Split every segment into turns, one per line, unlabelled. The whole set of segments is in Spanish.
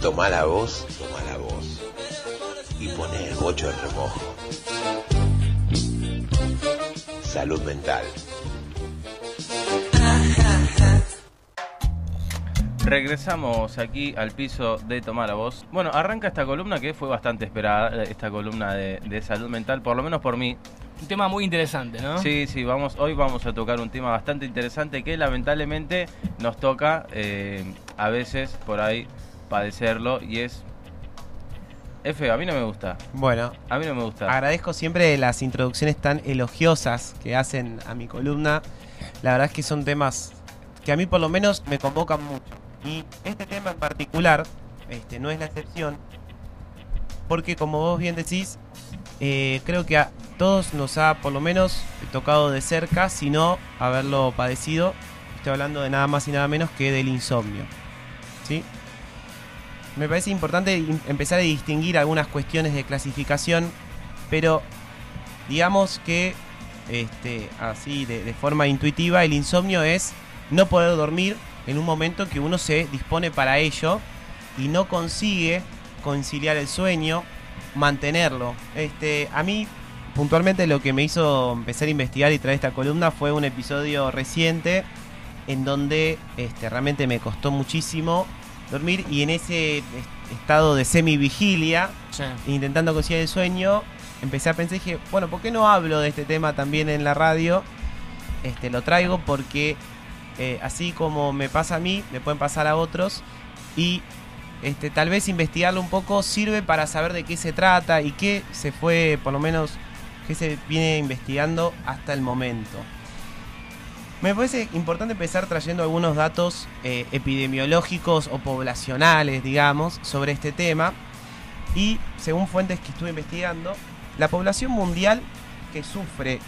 Toma la voz, toma la voz. Y pone el bocho en remojo. Salud mental.
Regresamos aquí al piso de Tomar la Voz. Bueno, arranca esta columna que fue bastante esperada, esta columna de salud mental, por lo menos por mí.
Un tema muy interesante, ¿no?
Sí, sí, vamos, hoy vamos a tocar un tema bastante interesante que lamentablemente nos toca eh, a veces por ahí padecerlo y es... Es feo, a mí no me gusta.
Bueno,
A mí no me gusta.
agradezco siempre las introducciones tan elogiosas que hacen a mi columna. La verdad es que son temas que a mí por lo menos me convocan mucho. Y este tema en particular este, no es la excepción, porque como vos bien decís, eh, creo que a todos nos ha por lo menos tocado de cerca, si no haberlo padecido. Estoy hablando de nada más y nada menos que del insomnio. ¿Sí? Me parece importante empezar a distinguir algunas cuestiones de clasificación, pero digamos que este, así de, de forma intuitiva el insomnio es no poder dormir en un momento que uno se dispone para ello y no consigue conciliar el sueño, mantenerlo. Este, a mí puntualmente lo que me hizo empezar a investigar y traer esta columna fue un episodio reciente en donde este, realmente me costó muchísimo dormir y en ese est- estado de semi-vigilia,
Sí.
intentando conciliar el sueño, empecé a pensar y dije, bueno, ¿por qué no hablo de este tema también en la radio? Este, lo traigo porque eh, así como me pasa a mí, me pueden pasar a otros y este, tal vez investigarlo un poco sirve para saber de qué se trata y qué se fue, por lo menos, qué se viene investigando hasta el momento. Me parece importante empezar trayendo algunos datos eh, epidemiológicos o poblacionales, digamos, sobre este tema. Y según fuentes que estuve investigando, la población mundial que sufre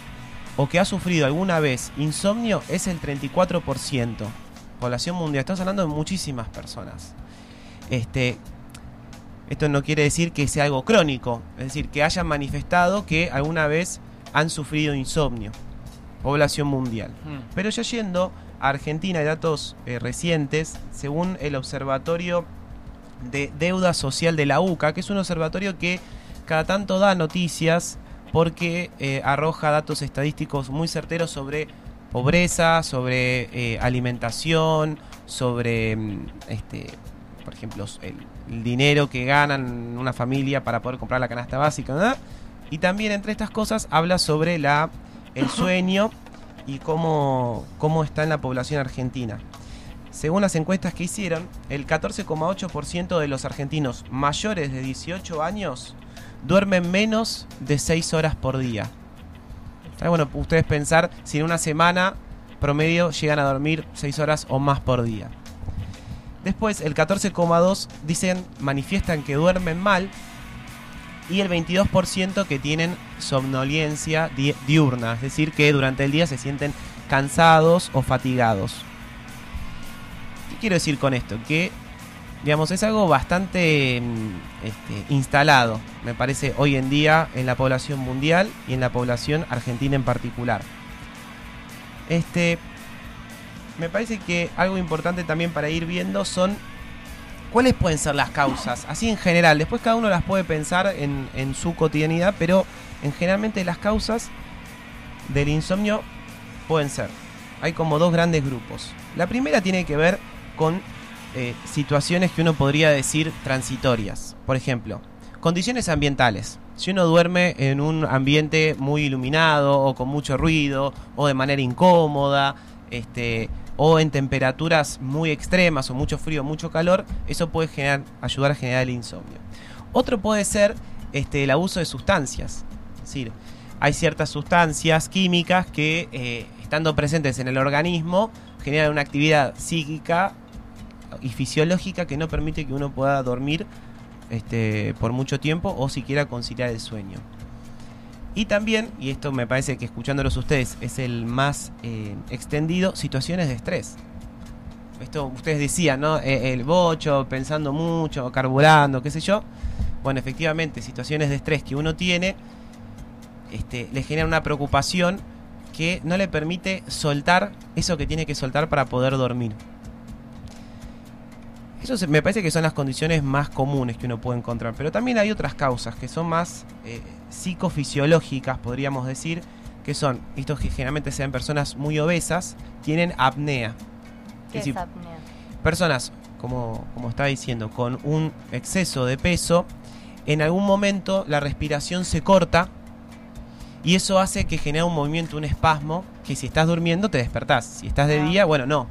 o que ha sufrido alguna vez insomnio es el 34%. Población mundial, estamos hablando de muchísimas personas. Este, esto no quiere decir que sea algo crónico, es decir, que hayan manifestado que alguna vez han sufrido insomnio. Población mundial.
Mm.
Pero ya yendo a Argentina, hay datos eh, recientes, según el Observatorio de Deuda Social de la UCA, que es un observatorio que cada tanto da noticias porque eh, arroja datos estadísticos muy certeros sobre pobreza, sobre eh, alimentación, sobre, mm, este, por ejemplo, el, el dinero que ganan una familia para poder comprar la canasta básica, ¿verdad? Y también entre estas cosas habla sobre la el sueño y cómo, cómo está en la población argentina. Según las encuestas que hicieron, el 14,8% de los argentinos mayores de 18 años duermen menos de 6 horas por día. Está bueno ustedes pensar si en una semana promedio llegan a dormir 6 horas o más por día. Después, el 14,2% dicen, manifiestan que duermen mal y el 22% que tienen somnolencia di- diurna, es decir, que durante el día se sienten cansados o fatigados. ¿Qué quiero decir con esto? Que, digamos, es algo bastante mm, este, instalado, me parece, hoy en día en la población mundial y en la población argentina en particular. Este, me parece que algo importante también para ir viendo son cuáles pueden ser las causas, así en general. Después cada uno las puede pensar en, su cotidianidad, pero en generalmente las causas del insomnio pueden ser. Hay como dos grandes grupos. La primera tiene que ver con eh, situaciones que uno podría decir transitorias. Por ejemplo, condiciones ambientales. Si uno duerme en un ambiente muy iluminado o con mucho ruido o de manera incómoda, este, o en temperaturas muy extremas o mucho frío, mucho calor, eso puede generar, ayudar a generar el insomnio. Otro puede ser este, el abuso de sustancias. Es decir, hay ciertas sustancias químicas que, eh, estando presentes en el organismo, generan una actividad psíquica y fisiológica que no permite que uno pueda dormir este, por mucho tiempo o siquiera conciliar el sueño. Y también, y esto me parece que escuchándolos ustedes es el más eh, extendido, situaciones de estrés. Esto ustedes decían, ¿no? Eh, el bocho, pensando mucho, carburando, qué sé yo. Bueno, efectivamente, situaciones de estrés que uno tiene este, le genera una preocupación que no le permite soltar eso que tiene que soltar para poder dormir. Eso se- me parece que son las condiciones más comunes que uno puede encontrar. Pero también hay otras causas que son más eh, psicofisiológicas, podríamos decir, que son, estos que generalmente sean personas muy obesas, tienen apnea.
¿Qué
Es
apnea?
personas, como, como estaba diciendo, con un exceso de peso, en algún momento la respiración se corta y eso hace que genere un movimiento, un espasmo, que si estás durmiendo te despertás. Si estás de
Ah.
día, bueno, no.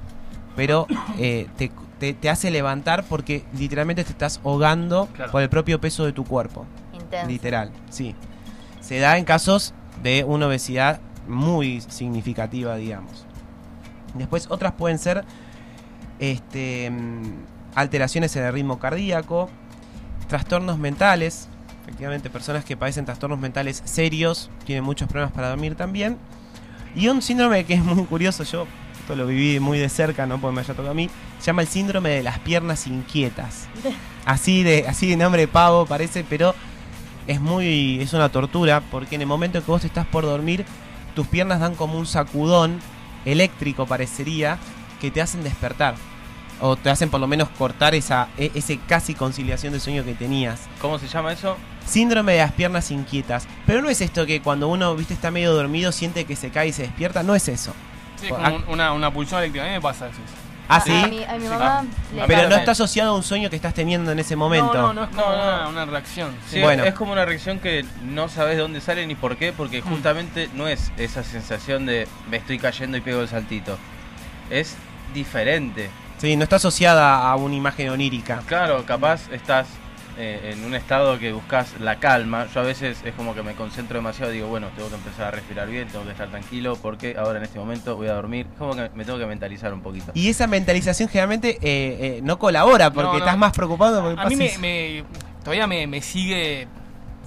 Pero eh, te, te- te hace levantar porque literalmente te estás ahogando
Claro.
por el propio peso de tu cuerpo.
Intenso.
Literal, sí. Se da en casos de una obesidad muy significativa, digamos. Después otras pueden ser este, mm, alteraciones en el ritmo cardíaco, trastornos mentales. Efectivamente, personas que padecen trastornos mentales serios tienen muchos problemas para dormir también. Y un síndrome que es muy curioso, yo esto lo viví muy de cerca, no porque me haya tocado a mí, se llama el síndrome de las piernas inquietas. Así de, así de nombre de pavo parece, pero es muy, es una tortura porque en el momento que vos estás por dormir, tus piernas dan como un sacudón eléctrico parecería que te hacen despertar. O te hacen por lo menos cortar esa, e- ese casi conciliación de sueño que tenías.
¿Cómo se llama eso?
Síndrome de las piernas inquietas. Pero no es esto que cuando uno, viste, está medio dormido, siente que se cae y se despierta. No es eso.
Sí, es como un- una, una pulsión eléctrica. A mí me pasa eso.
Ah, sí.
A mi, a mi
Sí.
mamá
Ah.
le
Pero no está asociado a un sueño que estás teniendo en ese momento.
No, no, no es como
No, no.
Una, una reacción.
Sí,
Bueno.
es como una reacción que no sabes de dónde sale ni por qué, porque justamente no es esa sensación de me estoy cayendo y pego el saltito. Es diferente.
Sí, no está asociada a una imagen onírica.
Claro, capaz estás eh, en un estado que buscas la calma. Yo a veces es como que me concentro demasiado, digo, bueno, tengo que empezar a respirar bien, tengo que estar tranquilo, porque ahora en este momento voy a dormir. Es como que me tengo que mentalizar un poquito.
Y esa mentalización generalmente eh, eh, no colabora porque
No, no.
estás más preocupado porque
A mí me, me- todavía me, me sigue,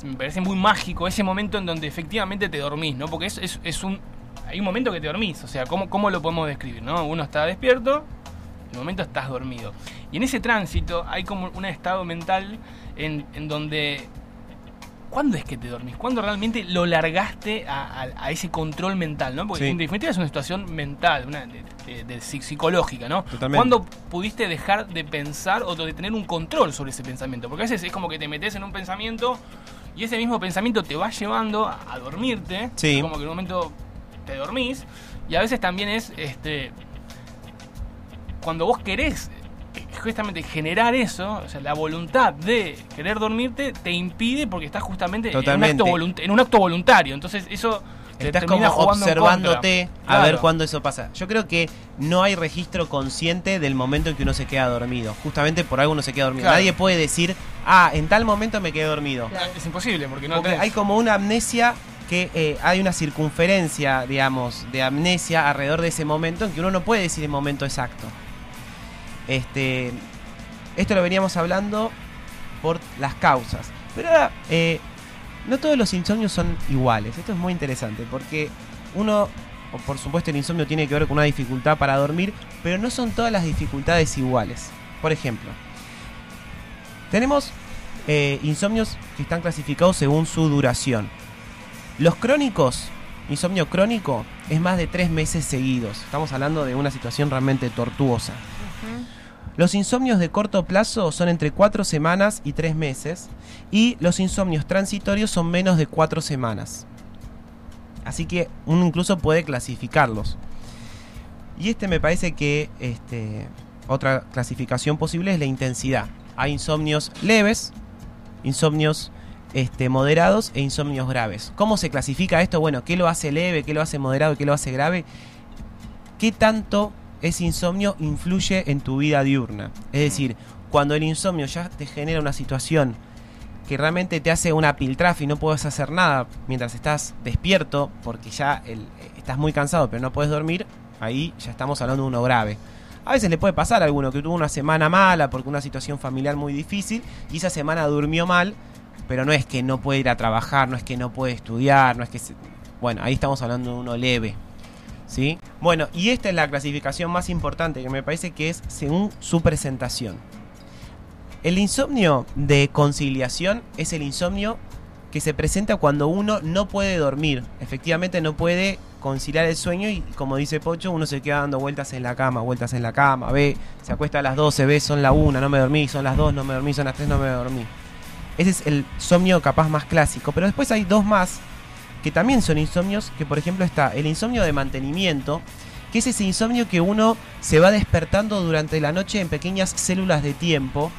me parece muy mágico ese momento en donde efectivamente te dormís, ¿no? Porque es, es, es un, hay un momento que te dormís, o sea, ¿cómo, cómo lo podemos describir, no? Uno está despierto, en el momento estás dormido. Y en ese tránsito hay como un estado mental en, en donde... ¿Cuándo es que te dormís? ¿Cuándo realmente lo largaste a, a- a ese control mental? ¿no? Porque
Sí.
en definitiva es una situación mental, una de, de- de psi- psicológica, ¿no?
Totalmente.
¿Cuándo pudiste dejar de pensar o de tener un control sobre ese pensamiento? Porque a veces es como que te metes en un pensamiento y ese mismo pensamiento te va llevando a, a dormirte.
Sí.
Como que en un momento te dormís. Y a veces también es este cuando vos querés justamente generar eso, o sea, la voluntad de querer dormirte te impide porque estás justamente en un, acto en un acto voluntario. Entonces eso
Estás como observándote a ver cuándo eso pasa. Yo creo que no hay registro consciente del momento en que uno se queda dormido. Justamente por algo uno se queda dormido.
Claro.
Nadie puede decir, ah, en tal momento me quedé dormido.
Claro.
Es imposible porque no
Porque
tenés-
hay como una amnesia que eh, hay una circunferencia, digamos, de amnesia alrededor de ese momento en que uno no puede decir el momento exacto. Este, esto lo veníamos hablando por las causas. Pero ahora, eh, no todos los insomnios son iguales. Esto es muy interesante porque uno, por supuesto el insomnio tiene que ver con una dificultad para dormir, pero no son todas las dificultades iguales. Por ejemplo, tenemos eh, insomnios que están clasificados según su duración. Los crónicos, insomnio crónico, es más de tres meses seguidos. Estamos hablando de una situación realmente tortuosa.
Ujú.
Los insomnios de corto plazo son entre 4 semanas y 3 meses. Y los insomnios transitorios son menos de 4 semanas. Así que uno incluso puede clasificarlos. Y este me parece que este, otra clasificación posible es la intensidad. Hay insomnios leves, insomnios este, moderados e insomnios graves. ¿Cómo se clasifica esto? Bueno, ¿qué lo hace leve? ¿Qué lo hace moderado? ¿Qué lo hace grave? ¿Qué tanto ese insomnio influye en tu vida diurna? Es decir, cuando el insomnio ya te genera una situación que realmente te hace una piltrafa y no puedes hacer nada mientras estás despierto, porque ya el- estás muy cansado pero no puedes dormir, ahí ya estamos hablando de uno grave. A veces le puede pasar a alguno que tuvo una semana mala porque una situación familiar muy difícil y esa semana durmió mal, pero no es que no puede ir a trabajar, no es que no puede estudiar, no es que... se- Bueno, ahí estamos hablando de uno leve. ¿Sí? Bueno, y esta es la clasificación más importante que me parece que es según su presentación. El insomnio de conciliación es el insomnio que se presenta cuando uno no puede dormir. Efectivamente no puede conciliar el sueño y como dice Pocho, uno se queda dando vueltas en la cama, vueltas en la cama, ve, se acuesta a las 12, ve, son la 1, no me dormí, son las 2, no me dormí, son las 3, no me dormí. Ese es el insomnio capaz más clásico, pero después hay dos más que también son insomnios, que por ejemplo está el insomnio de mantenimiento, que es ese insomnio que uno se va despertando durante la noche en pequeñas células de tiempo.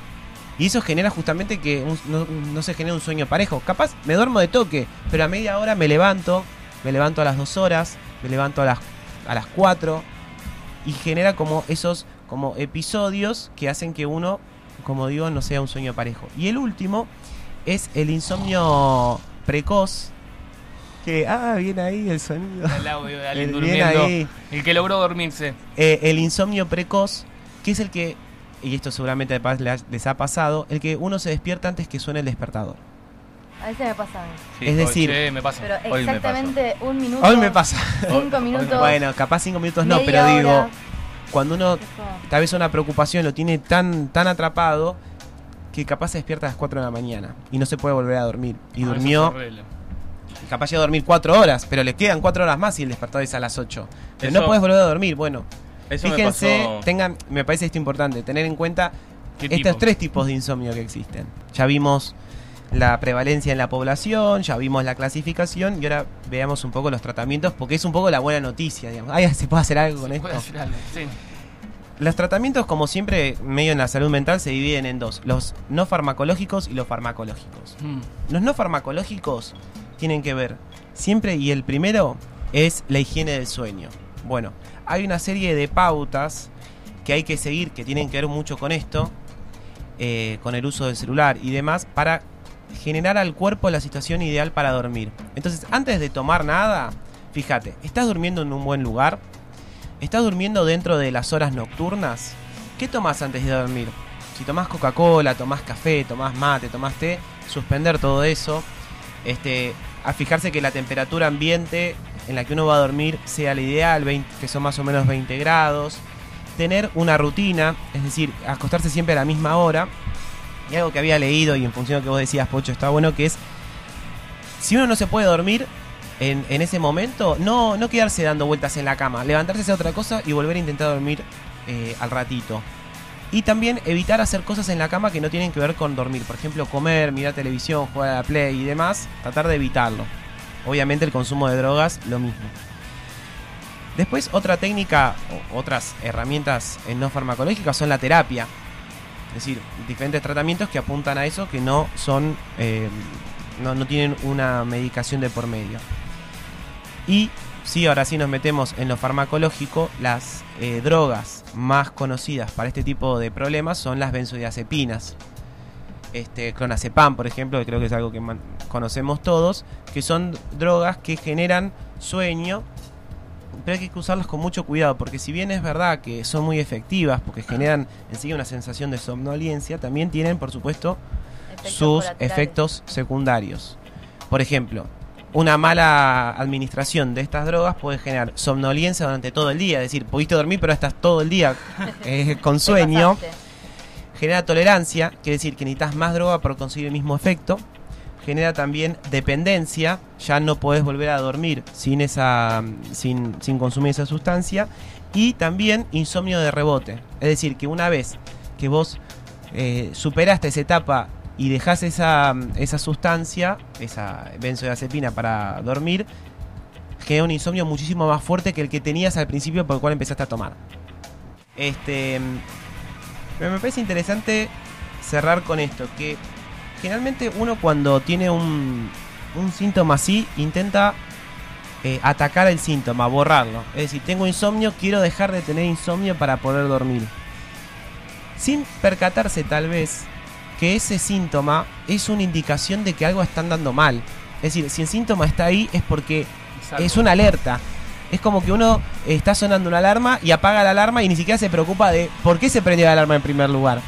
Y eso genera justamente que no, se genera un sueño parejo. Capaz me duermo de toque, pero a media hora me levanto, me levanto a las dos horas, me levanto a las, a las 4 y genera como esos como episodios que hacen que uno, como digo, no sea un sueño parejo. Y el último es el insomnio precoz. Que, ah, viene ahí el sonido.
El audio de alguien
El- bien
durmiendo.
ahí.
El que logró dormirse.
Eh, el insomnio precoz, que es el que, y esto seguramente les ha- les ha pasado, el que uno se despierta antes que suene el despertador.
A veces me pasa a mí.
Sí,
Es
hoy-
decir,
Che, me pasa.
Pero
Hoy me
exactamente un minuto.
Hoy me pasa.
Cinco minutos.
Bueno, capaz cinco minutos no, pero digo,
hora.
cuando uno tal vez una preocupación lo tiene tan, tan atrapado que capaz se despierta a las 4 de la mañana y no se puede volver a dormir. Y
Ah,
durmió. Capaz llega a dormir 4 horas, pero le quedan 4 horas más y el despertador es a las 8. Pero
Eso-
no puedes volver a dormir. Bueno,
Eso me
fíjense,
pasó-
tengan, me parece esto importante, tener en cuenta
¿Qué
estos
tipo?
tres tipos de insomnio que existen. Ya vimos la prevalencia en la población, ya vimos la clasificación y ahora veamos un poco los tratamientos porque es un poco la buena noticia, digamos. Ay, ¿se puede hacer algo con esto?
Puede hacer algo, sí.
Los tratamientos, como siempre, medio en la salud mental, se dividen en dos: los no farmacológicos y los farmacológicos.
Mm.
Los no farmacológicos tienen que ver siempre, y el primero es la higiene del sueño. Bueno, hay una serie de pautas que hay que seguir que tienen que ver mucho con esto, eh, con el uso del celular y demás, para generar al cuerpo la situación ideal para dormir. Entonces, antes de tomar nada, fíjate, ¿estás durmiendo en un buen lugar? ¿Estás durmiendo dentro de las horas nocturnas? ¿Qué tomas antes de dormir? Si tomás Coca-Cola, tomás café, tomás mate, tomás té, suspender todo eso. Este, a fijarse que la temperatura ambiente en la que uno va a dormir sea la ideal, 20 que son más o menos 20 grados. Tener una rutina, es decir, acostarse siempre a la misma hora. Y algo que había leído y en función de lo que vos decías, Pocho, está bueno, que es, si uno no se puede dormir en, en ese momento, no, no quedarse dando vueltas en la cama, levantarse a otra cosa y volver a intentar dormir eh, al ratito. Y también evitar hacer cosas en la cama que no tienen que ver con dormir. Por ejemplo, comer, mirar televisión, jugar a la play y demás. Tratar de evitarlo. Obviamente el consumo de drogas, lo mismo. Después, otra técnica o otras herramientas eh, no farmacológicas son la terapia. Es decir, diferentes tratamientos que apuntan a eso que no son. eh, no, no tienen una medicación de por medio. Y sí, ahora sí nos metemos en lo farmacológico. Las eh, drogas más conocidas para este tipo de problemas son las benzodiazepinas. Este, clonazepam, por ejemplo, que creo que es algo que conocemos todos, que son drogas que generan sueño, pero hay que usarlas con mucho cuidado, porque si bien es verdad que son muy efectivas, porque generan enseguida una sensación de somnolencia, también tienen, por supuesto,
Efectos
sus efectos secundarios. Por ejemplo, una mala administración de estas drogas puede generar somnolencia durante todo el día, es decir, pudiste dormir pero estás todo el día eh, con sueño. Genera tolerancia, quiere decir que necesitas más droga para conseguir el mismo efecto. Genera también dependencia, ya no podés volver a dormir sin, esa, sin, sin consumir esa sustancia. Y también insomnio de rebote, es decir, que una vez que vos eh, superaste esa etapa y dejás esa, esa sustancia, esa benzodiazepina para dormir, genera un insomnio muchísimo más fuerte que el que tenías al principio por el cual empezaste a tomar. Este, pero me parece interesante cerrar con esto, que generalmente uno cuando tiene un, un síntoma así intenta eh, atacar el síntoma, borrarlo. Es decir, tengo insomnio, quiero dejar de tener insomnio para poder dormir. Sin percatarse tal vez que ese síntoma es una indicación de que algo está andando mal. Es decir, si el síntoma está ahí es porque
Exacto.
es una alerta. Es como que uno está sonando una alarma y apaga la alarma y ni siquiera se preocupa de por qué se prendió la alarma en primer lugar.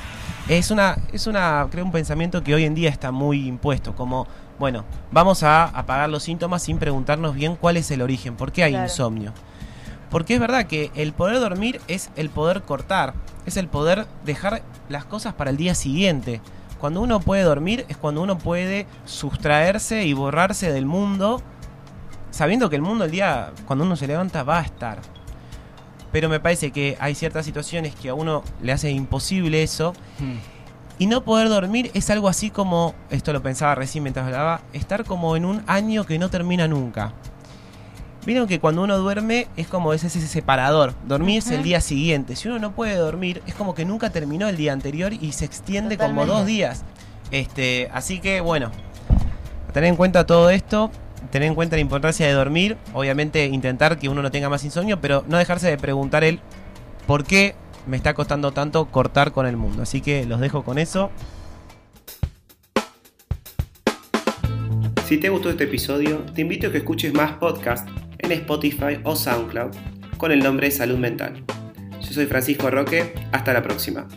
Es una, es una, creo un pensamiento que hoy en día está muy impuesto, como, bueno, vamos a apagar los síntomas sin preguntarnos bien cuál es el origen, por qué hay
Claro.
insomnio. Porque es verdad que el poder dormir es el poder cortar, es el poder dejar las cosas para el día siguiente. Cuando uno puede dormir es cuando uno puede sustraerse y borrarse del mundo sabiendo que el mundo el día, cuando uno se levanta, va a estar. Pero me parece que hay ciertas situaciones que a uno le hace imposible eso.
Mm.
Y no poder dormir es algo así como, esto lo pensaba recién mientras hablaba, estar como en un año que no termina nunca. Vieron que cuando uno duerme es como ese, ese separador. Dormir es el día siguiente. Si uno no puede dormir, es como que nunca terminó el día anterior y se extiende como dos días. Este, así que bueno, tener en cuenta todo esto, tener en cuenta la importancia de dormir, obviamente intentar que uno no tenga más insomnio, pero no dejarse de preguntar el por qué me está costando tanto cortar con el mundo. Así que los dejo con eso.
Si te gustó este episodio, te invito a que escuches más podcasts en Spotify o SoundCloud con el nombre Salud Mental. Yo soy Francisco Roque, hasta la próxima.